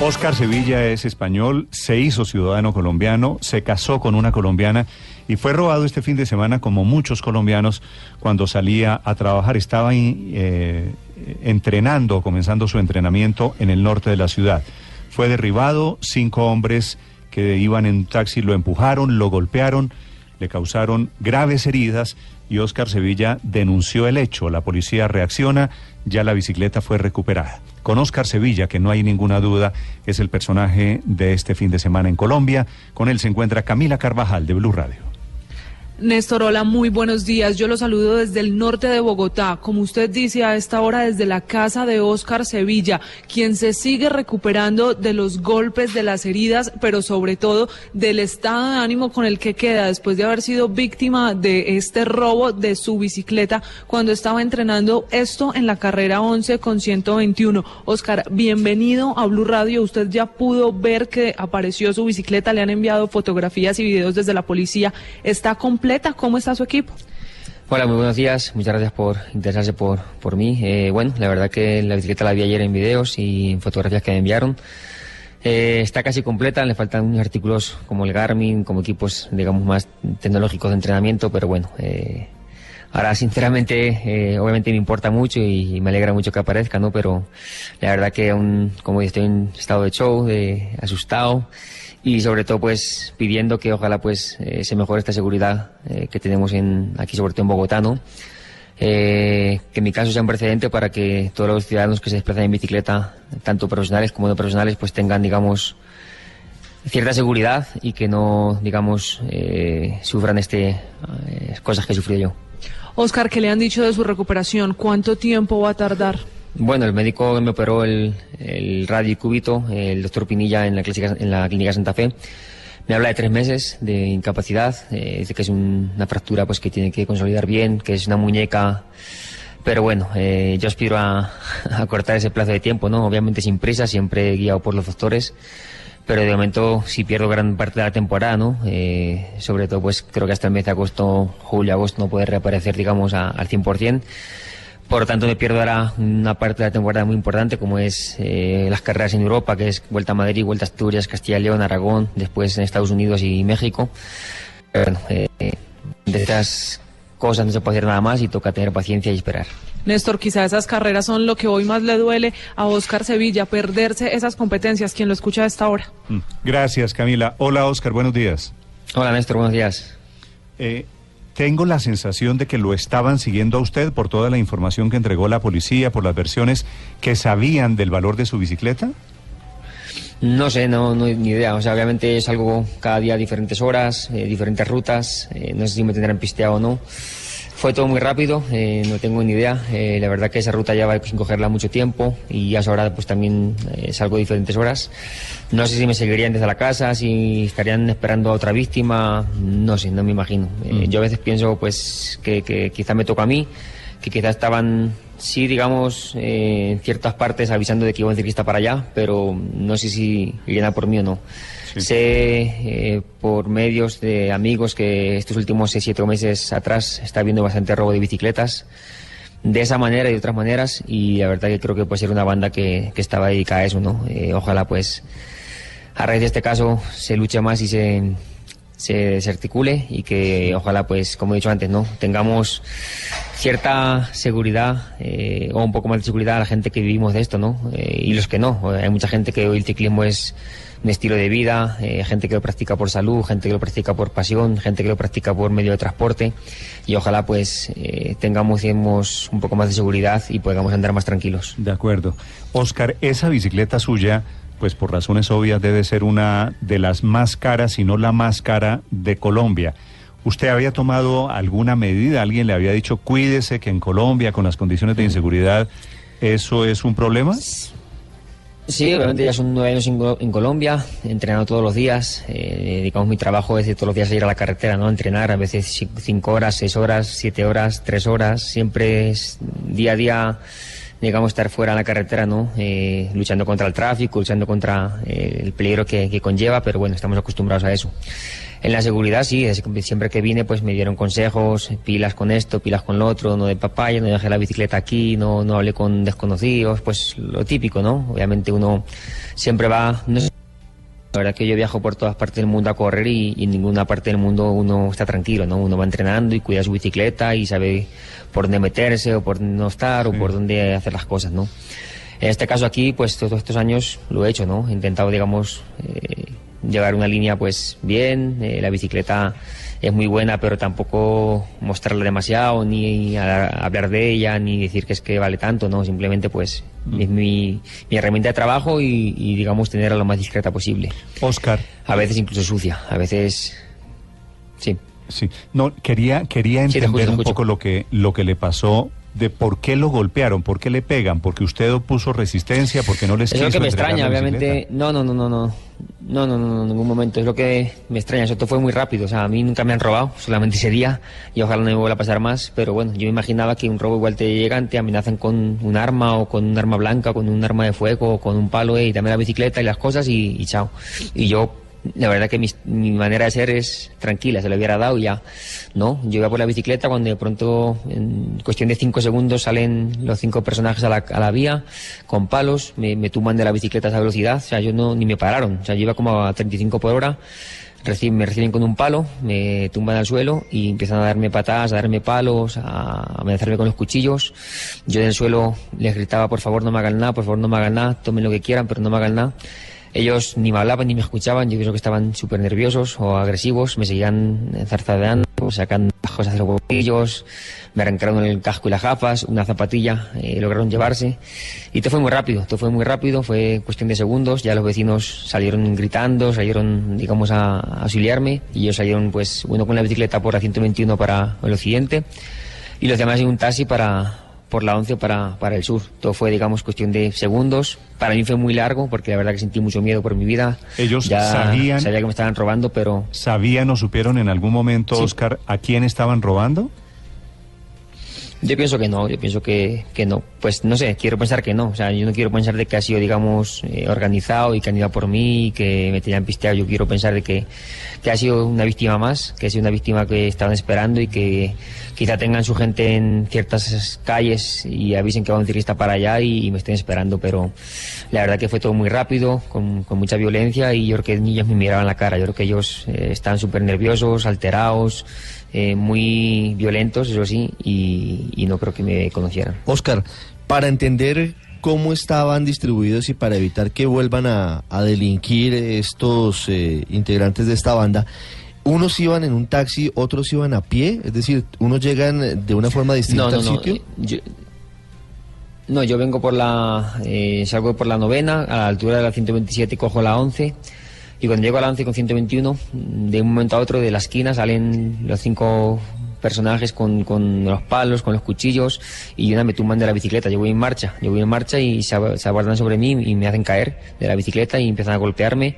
Oscar Sevilla es español, se hizo ciudadano colombiano, se casó con una colombiana y fue robado este fin de semana como muchos colombianos cuando salía a trabajar. Estaba eh, entrenando, comenzando su entrenamiento en el norte de la ciudad. Fue derribado, cinco hombres que iban en taxi lo empujaron, lo golpearon, le causaron graves heridas y Oscar Sevilla denunció el hecho. La policía reacciona, ya la bicicleta fue recuperada. Con Oscar Sevilla, que no hay ninguna duda, es el personaje de este fin de semana en Colombia. Con él se encuentra Camila Carvajal de Blue Radio. Néstor, hola, muy buenos días. Yo lo saludo desde el norte de Bogotá. Como usted dice, a esta hora desde la casa de Óscar Sevilla, quien se sigue recuperando de los golpes, de las heridas, pero sobre todo del estado de ánimo con el que queda después de haber sido víctima de este robo de su bicicleta cuando estaba entrenando esto en la carrera 11 con 121. Óscar, bienvenido a Blue Radio. Usted ya pudo ver que apareció su bicicleta, le han enviado fotografías y videos desde la policía. Está completamente ¿Cómo está su equipo? Hola, muy buenos días. Muchas gracias por interesarse por, por mí. Eh, bueno, la verdad que la bicicleta la vi ayer en videos y en fotografías que me enviaron. Eh, está casi completa, le faltan unos artículos como el Garmin, como equipos, digamos, más tecnológicos de entrenamiento, pero bueno, eh, ahora sinceramente, obviamente me importa mucho y, me alegra mucho que aparezca, ¿no? Pero la verdad que aún, como estoy en estado de show, de asustado, y sobre todo pues pidiendo que ojalá pues eh, se mejore esta seguridad eh, que tenemos en, aquí sobre todo en Bogotá, ¿no? Eh, que mi caso sea un precedente para que todos los ciudadanos que se desplazan en bicicleta, tanto profesionales como no profesionales, pues tengan, digamos, cierta seguridad y que no, digamos, sufran este cosas que he sufrido yo. Oscar, ¿qué le han dicho de su recuperación? ¿Cuánto tiempo va a tardar? Bueno, el médico me operó el, el radio y cúbito, el doctor Pinilla en la, clínica, en la clínica Santa Fe. Me habla de tres meses de incapacidad, eh, dice que es una fractura pues que tiene que consolidar bien, que es una muñeca, pero bueno, eh, yo aspiro a, cortar ese plazo de tiempo, ¿no? Obviamente sin prisa, siempre guiado por los doctores, pero de momento si pierdo gran parte de la temporada, ¿no? Eh, sobre todo pues creo que hasta el mes de agosto, julio, agosto no puede reaparecer, digamos, a, al 100%. Por lo tanto, me pierdo ahora una parte de la temporada muy importante, como es eh, las carreras en Europa, que es Vuelta a Madrid, Vuelta a Asturias, Castilla y León, Aragón, después en Estados Unidos y México. bueno, eh, de estas cosas no se puede hacer nada más y toca tener paciencia y esperar. Néstor, quizá esas carreras son lo que hoy más le duele a Oscar Sevilla, perderse esas competencias. Quien lo escucha a esta hora. Mm. Gracias, Camila. Hola, Oscar, buenos días. Hola, Néstor, buenos días. Eh, tengo la sensación de que lo estaban siguiendo a usted por toda la información que entregó la policía, por las versiones que sabían del valor de su bicicleta. No sé, no, no ni idea. O sea, obviamente es algo cada día diferentes horas, eh, diferentes rutas. Eh, no sé si me tendrán pisteado o no. Fue todo muy rápido, eh, no tengo ni idea. Eh, la verdad que esa ruta ya va sin cogerla mucho tiempo y ya ahora pues también eh, salgo diferentes horas. No sé si me seguirían desde la casa, si estarían esperando a otra víctima, no sé, no me imagino. Eh, mm. Yo a veces pienso pues que, que quizá me toca a mí, que quizá estaban, sí, digamos, en ciertas partes avisando de que iba un ciclista para allá, pero no sé si irían a por mí o no. Sé eh, por medios de amigos que estos últimos 6-7 meses atrás está habiendo bastante robo de bicicletas de esa manera y de otras maneras y la verdad que creo que puede ser una banda que, que estaba dedicada a eso, ¿no? Eh, ojalá pues a raíz de este caso se luche más y se, se desarticule y que ojalá pues como he dicho antes, ¿no? Tengamos cierta seguridad eh, o un poco más de seguridad a la gente que vivimos de esto, ¿no? Eh, y los que no. Hay mucha gente que hoy el ciclismo es un estilo de vida, eh, gente que lo practica por salud, gente que lo practica por pasión, gente que lo practica por medio de transporte y ojalá pues eh, tengamos un poco más de seguridad y podamos andar más tranquilos. De acuerdo. Oscar, esa bicicleta suya, pues por razones obvias debe ser una de las más caras, si no la más cara de Colombia. ¿Usted había tomado alguna medida? ¿Alguien le había dicho cuídese que en Colombia con las condiciones de inseguridad eso es un problema? Sí, obviamente ya son nueve años en, Colombia, entrenando todos los días. Eh, digamos, mi trabajo es de todos los días ir a la carretera, ¿no? Entrenar, a veces cinco horas, seis horas, siete horas, tres horas. Siempre es día a día digamos, estar fuera en la carretera, ¿no? Eh, luchando contra el tráfico, luchando contra eh, el peligro que, que, conlleva, pero bueno, estamos acostumbrados a eso. En la seguridad, sí, siempre que vine, pues me dieron consejos, pilas con esto, pilas con lo otro, no de papaya, no dejé la bicicleta aquí, no, no hablé con desconocidos, pues lo típico, ¿no? Obviamente uno siempre va, no sé, la verdad que yo viajo por todas partes del mundo a correr y, y, en ninguna parte del mundo uno está tranquilo, ¿no? Uno va entrenando y cuida su bicicleta y sabe por dónde meterse o por dónde no estar o por dónde hacer las cosas, ¿no? En este caso aquí, pues todos estos años lo he hecho, ¿no? He intentado, digamos, eh, llevar una línea pues bien, eh, la bicicleta es muy buena, pero tampoco mostrarla demasiado, ni hablar de ella, ni decir que es que vale tanto, no, simplemente pues mm. es mi, mi, herramienta de trabajo y, y, digamos tenerla lo más discreta posible. Oscar. A veces incluso sucia, a veces sí. Sí, no, quería, quería entender sí, escucho, un poco lo que, lo que le pasó de por qué lo golpearon, por qué le pegan, porque usted opuso resistencia, porque no les Es lo que me extraña, obviamente. No, no, no, no, no. No, no, no, en ningún momento. Es lo que me extraña. Eso fue muy rápido. O sea, a mí nunca me han robado, solamente ese día. Y ojalá no me vuelva a pasar más. Pero bueno, yo me imaginaba que un robo igual te llegan, te amenazan con un arma o con un arma blanca, con un arma de fuego o con un palo eh, y dame la bicicleta y las cosas y, y chao. Y yo la verdad que mi, mi, manera de ser es tranquila, se lo hubiera dado ya. No, yo iba por la bicicleta cuando de pronto, en cuestión de cinco segundos, salen los cinco personajes a la, a la vía con palos, me, me, tumban de la bicicleta a esa velocidad, o sea, yo no, ni me pararon, o sea, yo iba como a 35 por hora, me reciben con un palo, me tumban al suelo y empiezan a darme patadas, a darme palos, a amenazarme con los cuchillos. Yo en el suelo les gritaba, por favor no me hagan nada, por favor no me hagan nada, tomen lo que quieran, pero no me hagan nada. Ellos ni me hablaban ni me escuchaban, yo creo que estaban súper nerviosos o agresivos, me seguían zarzadeando, sacando cosas de los bolsillos, me arrancaron el casco y las gafas, una zapatilla, eh, lograron llevarse. Y todo fue muy rápido, todo fue muy rápido, fue cuestión de segundos, ya los vecinos salieron gritando, salieron, digamos, a, a auxiliarme, y ellos salieron, pues, uno con la bicicleta por la 121 para el occidente, y los demás en un taxi para, por la 11 para, para el sur. Todo fue, digamos, cuestión de segundos. Para mí fue muy largo porque la verdad que sentí mucho miedo por mi vida. Ellos ya sabían... Sabía que me estaban robando, pero... ¿Sabían o supieron en algún momento, sí. Oscar, a quién estaban robando? Yo pienso que no, yo pienso que, que no. Pues no sé, quiero pensar que no. O sea, yo no quiero pensar de que ha sido, digamos, eh, organizado y que han ido por mí y que me tenían pisteado. Yo quiero pensar de que, que ha sido una víctima más, que ha sido una víctima que estaban esperando y que quizá tengan su gente en ciertas calles y avisen que va un ciclista para allá y, me estén esperando. Pero la verdad que fue todo muy rápido, con, con mucha violencia y yo creo que ellos me miraban la cara. Yo creo que ellos eh, estaban súper nerviosos, alterados. Eh, muy violentos, eso sí, y, y, no creo que me conocieran. Oscar, para entender cómo estaban distribuidos y para evitar que vuelvan a, a delinquir estos eh, integrantes de esta banda, unos iban en un taxi, otros iban a pie, es decir, unos llegan de una forma distinta no, no, al no, sitio. eh, Yo, no, yo vengo por la, eh, salgo por la novena, a la altura de la 127 cojo la 11 y cuando llego a la 11 con 121, de un momento a otro de la esquina salen los cinco personajes con, con los palos, con los cuchillos y una me tumban de la bicicleta. Yo voy en marcha, yo voy en marcha y se, aguardan sobre mí y me hacen caer de la bicicleta y empiezan a golpearme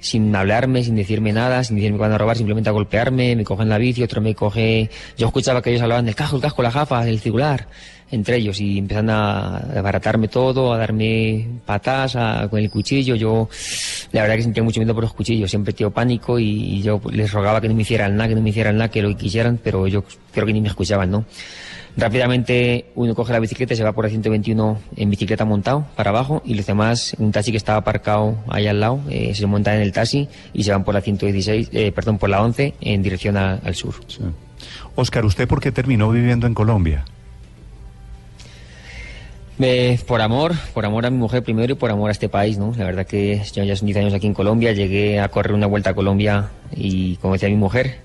sin hablarme, sin decirme nada, sin decirme cuándo robar, simplemente a golpearme, me cogen la bici, otro me coge... Yo escuchaba que ellos hablaban del casco, el casco, las gafas, el circular, entre ellos, y empiezan a abaratarme todo, a darme patas con el cuchillo. Yo, la verdad que sentía mucho miedo por los cuchillos, siempre tengo pánico y, yo les rogaba que no me hicieran nada, que no me hicieran nada, que lo quisieran, pero yo creo que ni me escuchaban, ¿no? Rápidamente uno coge la bicicleta y se va por el 121 en bicicleta montado para abajo y los demás, un taxi que estaba aparcado ahí al lado, eh, se montan en el taxi y se van por la 116, eh, perdón, por la 11 en dirección al sur. Oscar, ¿usted por qué terminó viviendo en Colombia? Eh, por amor, por amor a mi mujer primero y por amor a este país, ¿no? La verdad que yo ya son 10 años aquí en Colombia, llegué a correr una vuelta a Colombia y como decía mi mujer,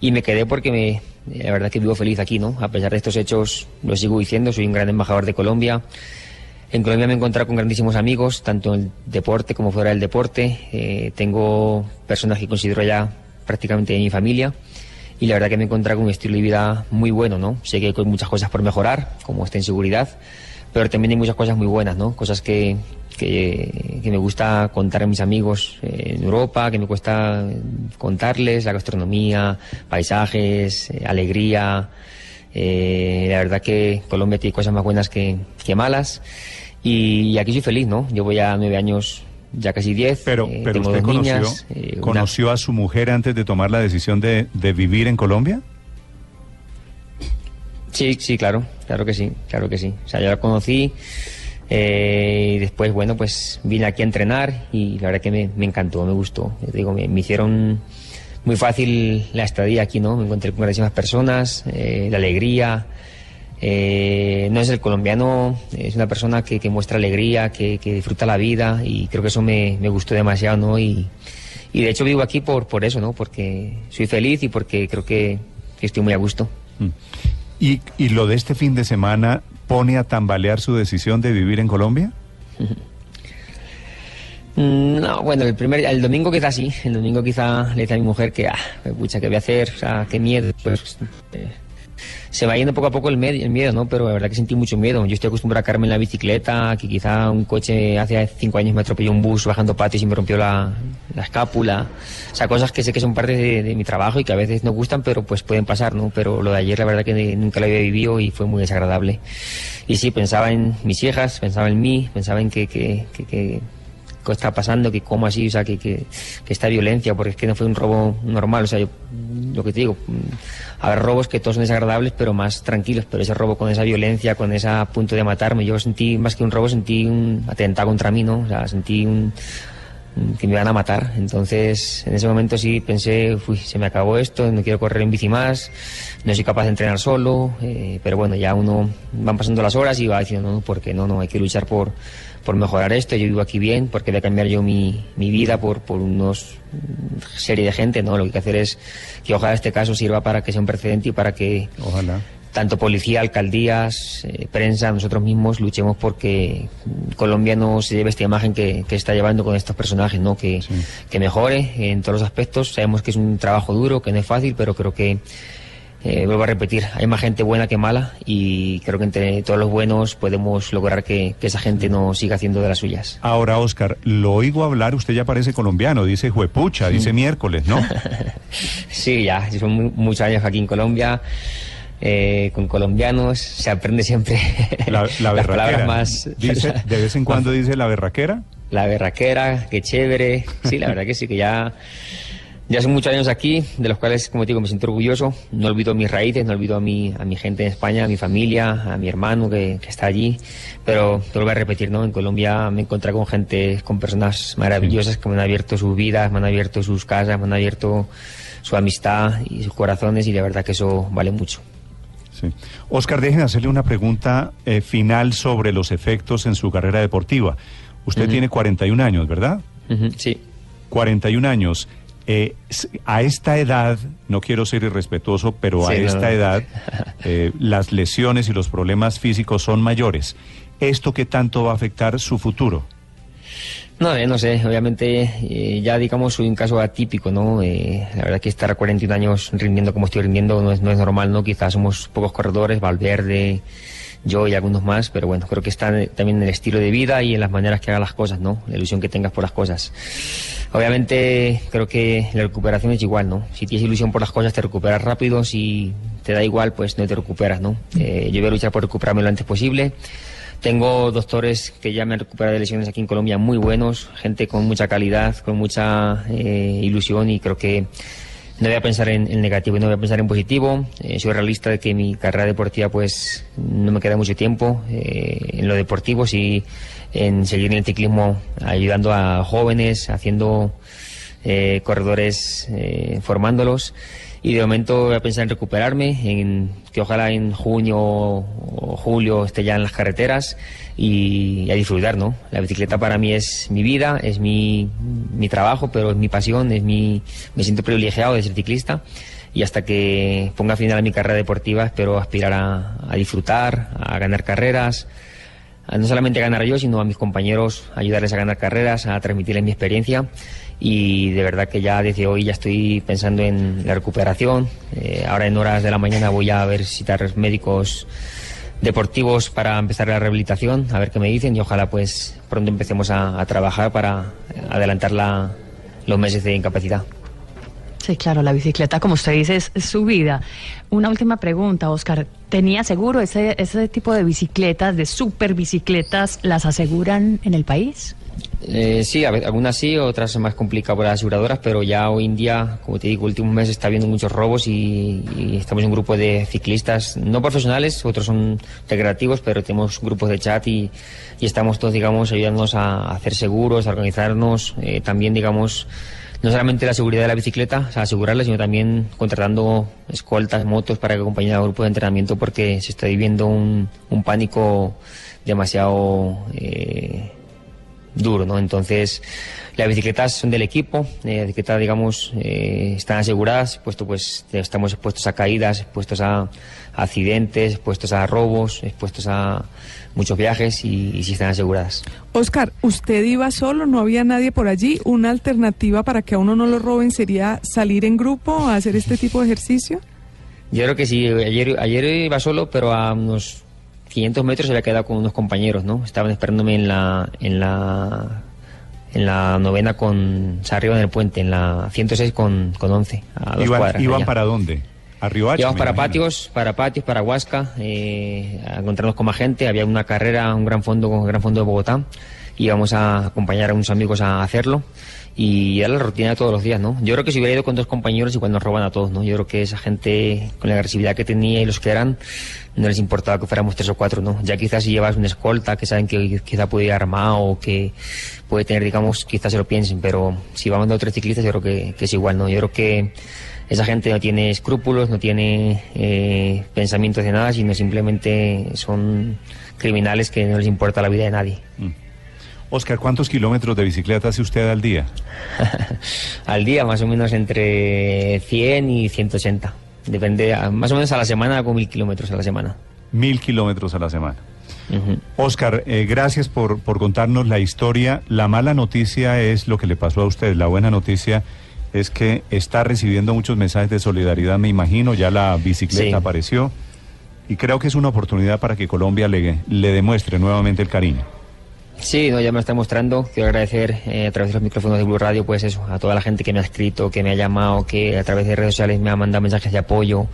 y me quedé porque me, la verdad que vivo feliz aquí, ¿no? A pesar de estos hechos, lo sigo diciendo, soy un gran embajador de Colombia. En Colombia me he encontrado con grandísimos amigos, tanto en el deporte como fuera del deporte. Eh, tengo personas que considero ya prácticamente de mi familia. Y la verdad que me he encontrado con un estilo de vida muy bueno, ¿no? Sé que hay muchas cosas por mejorar, como esta inseguridad, pero también hay muchas cosas muy buenas, ¿no? Cosas que, que, que, me gusta contar a mis amigos en Europa, que me cuesta contarles, la gastronomía, paisajes, eh, alegría, Eh, la verdad que Colombia tiene cosas más buenas que, que malas. Y, aquí soy feliz, ¿no? Yo voy a nueve años, ya casi diez. Pero, eh, pero tengo usted dos conoció, niñas, eh, una- conoció a su mujer antes de tomar la decisión de, de vivir en Colombia. Sí, sí, claro, claro que sí, claro que sí. O sea, yo la conocí eh, y después, bueno, pues vine aquí a entrenar y la verdad que me, encantó, me gustó. Digo, me, hicieron muy fácil la estadía aquí, ¿no? Me encontré con grandísimas personas, eh, la alegría. eh, no es el colombiano, es una persona que, muestra alegría, que, disfruta la vida y creo que eso me, gustó demasiado, ¿no? Y, de hecho vivo aquí por, por eso, ¿no? Porque soy feliz y porque creo que, que estoy muy a gusto. Mm. Y, y lo de este fin de semana pone a tambalear su decisión de vivir en Colombia. Mm, No, bueno, el primer, el domingo quizá sí, el domingo quizá le dice a mi mujer que, ah, pucha, ¿qué voy a hacer? O sea, qué miedo, pues, eh, se va yendo poco a poco el, el miedo, ¿no? Pero la verdad que sentí mucho miedo. Yo estoy acostumbrado a caerme en la bicicleta, que quizá un coche hace cinco años me atropelló un bus bajando patios y me rompió la, la escápula. O sea, cosas que sé que son parte de, mi trabajo y que a veces no gustan, pero pues pueden pasar, ¿no? Pero lo de ayer la verdad que nunca lo había vivido y fue muy desagradable. Y sí, pensaba en mis hijas, pensaba en mí, pensaba en que qué está pasando, que cómo así, o sea, que, que, que esta violencia, porque es que no fue un robo normal, o sea, yo, lo que te digo, mm, habrá robos que todos son desagradables, pero más tranquilos, pero ese robo con esa violencia, con ese punto de matarme, yo sentí, más que un robo, sentí un atentado contra mí, ¿no? O sea, sentí un, un- que me iban a matar. Entonces, en ese momento sí pensé, uy, se me acabó esto, no quiero correr en bici más, no soy capaz de entrenar solo, eh, pero bueno, ya uno van pasando las horas y va diciendo, no, porque no, no, hay que luchar por, por mejorar esto, yo vivo aquí bien, porque voy a cambiar yo mi, mi vida por, por mm, serie de gente, ¿no? Lo que hay que hacer es que ojalá este caso sirva para que sea un precedente y para que Ojalá. Tanto policía, alcaldías, eh, prensa, nosotros mismos luchemos porque Colombia no se lleve esta imagen que, que está llevando con estos personajes, ¿no? Que, Sí. que mejore en todos los aspectos. Sabemos que es un trabajo duro, que no es fácil, pero creo que, eh, vuelvo a repetir, hay más gente buena que mala y creo que entre todos los buenos podemos lograr que, que esa gente no siga haciendo de las suyas. Ahora, Oscar, lo oigo hablar, usted ya parece colombiano, dice juepucha, dice miércoles, ¿no? Sí, ya, son mu- muchos años aquí en Colombia. Eh, con colombianos se aprende siempre La, la las palabras más Dice, de vez en cuando dice la berraquera. La berraquera, qué chévere. Sí, la verdad que sí, que ya, ya son muchos años aquí, de los cuales, como te digo, me siento orgulloso. No olvido mis raíces, no olvido a mi, a mi gente en España, a mi familia, a mi hermano que, que está allí. Pero te lo voy a repetir, ¿no? En Colombia me encontré con gente, con personas maravillosas que me han abierto sus vidas, me han abierto sus casas, me han abierto su amistad y sus corazones y la verdad que eso vale mucho. Sí. Oscar, déjeme hacerle una pregunta eh, final sobre los efectos en su carrera deportiva. Usted Ujú. tiene 41 años, ¿verdad? Ujú, Sí. 41 años. Eh, a esta edad, no quiero ser irrespetuoso, pero a Sí, esta no. edad eh, las lesiones y los problemas físicos son mayores. ¿Esto qué tanto va a afectar su futuro? No, no sé, obviamente eh, ya digamos un caso atípico, ¿no? Eh, la verdad que estar a 41 años rindiendo como estoy rindiendo no es, no es normal, ¿no? Quizás somos pocos corredores, Valverde, yo y algunos más, pero bueno, creo que está también en el estilo de vida y en las maneras que hagas las cosas, ¿no? La ilusión que tengas por las cosas. Obviamente creo que la recuperación es igual, ¿no? Si tienes ilusión por las cosas te recuperas rápido, si te da igual pues no te recuperas, ¿no? Eh, yo voy a luchar por recuperarme lo antes posible. Tengo doctores que ya me han recuperado de lesiones aquí en Colombia muy buenos, gente con mucha calidad, con mucha eh, ilusión y creo que no voy a pensar en, en negativo y no voy a pensar en positivo. Eh, soy realista de que mi carrera deportiva pues no me queda mucho tiempo eh, en lo deportivo, sí en seguir en el ciclismo ayudando a jóvenes, haciendo eh, corredores, eh, formándolos. Y de momento voy a pensar en recuperarme, que ojalá en junio o julio esté ya en las carreteras y, a disfrutar, ¿no? La bicicleta para mí es mi vida, es mi, mi trabajo, pero es mi pasión, es mi, me siento privilegiado de ser ciclista y hasta que ponga final a mi carrera deportiva espero aspirar a, disfrutar, a ganar carreras, no solamente ganar yo, sino a mis compañeros, ayudarles a ganar carreras, a transmitirles mi experiencia. Y de verdad que ya desde hoy ya estoy pensando en la recuperación. Eh, ahora en horas de la mañana voy a visitar médicos deportivos para empezar la rehabilitación, a ver qué me dicen y ojalá pues pronto empecemos a, trabajar para adelantar la- los meses de incapacidad. Sí, claro, la bicicleta, como usted dice, es su vida. Una última pregunta, Oscar. Tenía seguro ese, ese tipo de bicicletas, de super bicicletas, ¿las aseguran en el país? Eh, sí, algunas sí, otras más complicadas por las aseguradoras, pero ya hoy en día, como te digo, últimos meses está habiendo muchos robos y, estamos en un grupo de ciclistas no profesionales, otros son recreativos, pero tenemos grupos de chat y, estamos todos, digamos, ayudándonos a, hacer seguros, a organizarnos, eh, también, digamos, no solamente la seguridad de la bicicleta, o sea, asegurarla, sino también contratando escoltas, motos para que acompañen al grupo de entrenamiento porque se está viviendo un, un pánico demasiado... Eh, duro, ¿no? Entonces, las bicicletas son del equipo, eh, las bicicletas, digamos, eh, están aseguradas, puesto pues estamos expuestos a caídas, expuestos a, accidentes, expuestos a robos, expuestos a muchos viajes y, y sí están aseguradas. Oscar, ¿usted iba solo? ¿No había nadie por allí? ¿Una alternativa para que a uno no lo roben sería salir en grupo a hacer este tipo de ejercicio? Yo creo que sí, ayer, ayer iba solo, pero a unos 500 metros se había quedado con unos compañeros, ¿no? Estaban esperándome en la, en la, en la novena con, o sea, arriba en el puente, en la 106 con, con 11, a dos ¿Iban, cuadras. ¿Iban para dónde? ¿A Íbamos para patios, para patios, para Huasca, eh, a encontrarnos con más gente. Había una carrera, un gran fondo, un gran fondo de Bogotá. Íbamos a acompañar a unos amigos a hacerlo y era la rutina de todos los días, ¿no? Yo creo que si hubiera ido con dos compañeros igual nos roban a todos, ¿no? Yo creo que esa gente con la agresividad que tenía y los que eran no les importaba que fuéramos tres o cuatro, ¿no? Ya quizás si llevas una escolta que saben que quizá puede ir armado o que puede tener, digamos, quizás se lo piensen, pero si vamos dos tres ciclistas yo creo que, es igual, ¿no? Yo creo que esa gente no tiene escrúpulos, no tiene eh, pensamientos de nada, sino simplemente son criminales que no les importa la vida de nadie. Mm. Oscar, ¿cuántos kilómetros de bicicleta hace usted al día? al día, más o menos entre 100 y 180. Depende, más o menos a la semana con mil kilómetros a la semana. Mil kilómetros a la semana. Oscar, eh, gracias por, por contarnos la historia. La mala noticia es lo que le pasó a usted. La buena noticia es que está recibiendo muchos mensajes de solidaridad, me imagino. Ya la bicicleta apareció. Y creo que es una oportunidad para que Colombia le, le demuestre nuevamente el cariño. Sí, no, ya me está mostrando. Quiero agradecer eh, a través de los micrófonos de Blue Radio, pues eso, a toda la gente que me ha escrito, que me ha llamado, que a través de redes sociales me ha mandado mensajes de apoyo.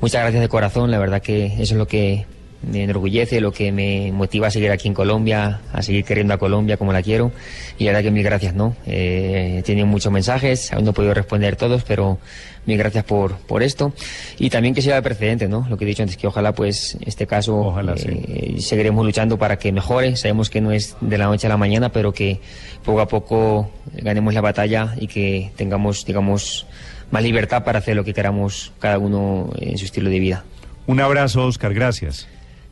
Muchas gracias de corazón, la verdad que eso es lo que me enorgullece, lo que me motiva a seguir aquí en Colombia, a seguir queriendo a Colombia como la quiero. Y la verdad que mil gracias, ¿no? Eh, he tenido muchos mensajes, aún no he podido responder todos, pero mil gracias por, por esto. Y también que sea de precedente, ¿no? Lo que he dicho antes, que ojalá pues este caso eh, seguiremos luchando para que mejore. Sabemos que no es de la noche a la mañana, pero que poco a poco ganemos la batalla y que tengamos, digamos, más libertad para hacer lo que queramos cada uno en su estilo de vida. Un abrazo, Oscar, gracias.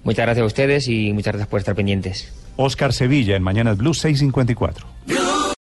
Muchas gracias a ustedes y muchas gracias por estar pendientes. Oscar Sevilla en Mañanas Blue 654.